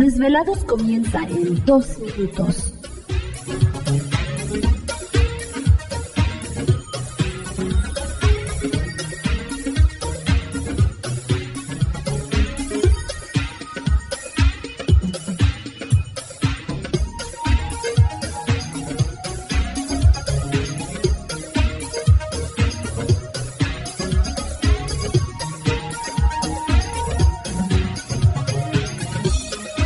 Desvelados comienzan en 2 minutos.